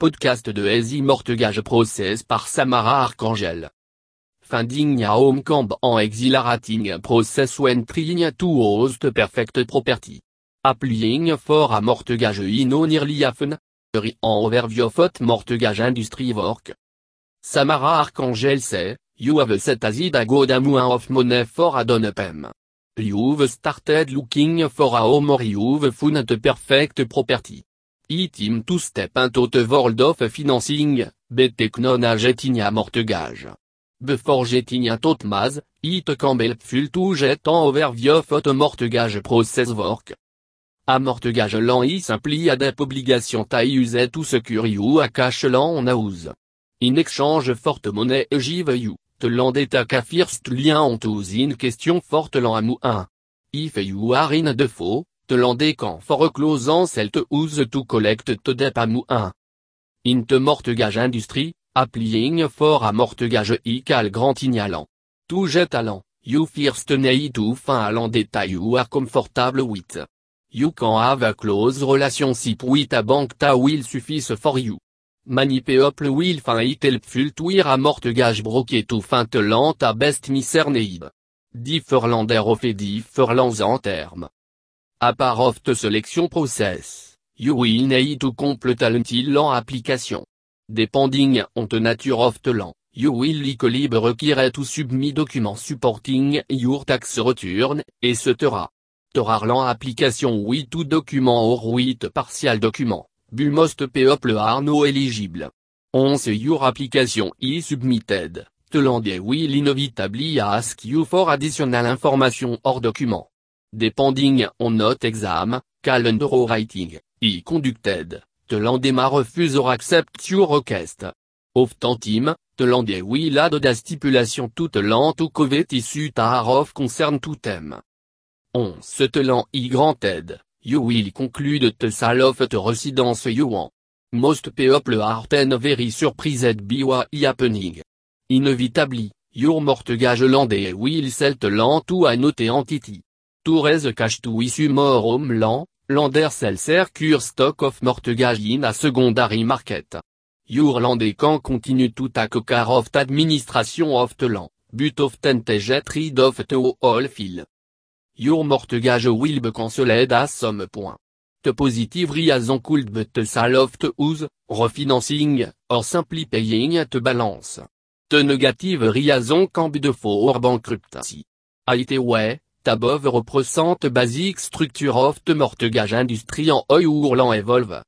Podcast de Easy Mortgage Process par Samara Archangel. Finding a home camp en exhilarating process when trying to host perfect property. Applying for a mortgage in nearly often. En overview of mortgage industry work. Samara Archangel say, you have set aside a good amount of money for a done pem. You've started looking for a home or you've found a perfect property. Itim to step into the world of financing, but technology a mortgage. Before getting a tot maz, it can be helpful to get an overview of the mortgage process work. A mortgage lan is simply a debt obligation ta use to secure you a cash lan house. In exchange forte money give you, te land ka first lien on to in question forte lan amu 1. If you are in default, te landé quand for closant celle te use to collect te dep amu 1. In te mortgage industrie, applying for a mortgage ical grand ignalant. To jet talent, you first need to fin à l'endeta you are comfortable with. You can have a close relationship with a bank ta will suffice for you. Manipe will fin it helpful to a mortgage broke to fin te lant a best miser need. Differlander of differlands en terme. A part of the selection process, you will need to complete until lan application. Depending on the nature of the lan, you will likely require to submit documents supporting your tax return, etc. Torarlan application with to document or with partial document, bu most people are no eligible. Once your application is submitted, the landie will inevitably ask you for additional information or document. Depending on not exam, calendar or writing, i conducted, the landema refuse or accept your request. Often time, the landie will add da stipulation tout land to covet issue of concern to them. On se telant i granted, you will conclude te sal of te residence you want. Most people are ten very surprised by what happening. Inevitably, your mortgage landais will sell te land to a note entity. Tourez cash to issue more home land, lander sell secure stock of mortgage in a secondary market. Your landais can continue to take care of the administration of the land, but often te get rid of the whole file. Your mortgage will be cancelled at some point. The positive reason could but the sale of the house, refinancing, or simply paying te balance. The negative reason can be the for bankruptcy. It way, above represent basic structure of the mortgage industry en oil ou evolve.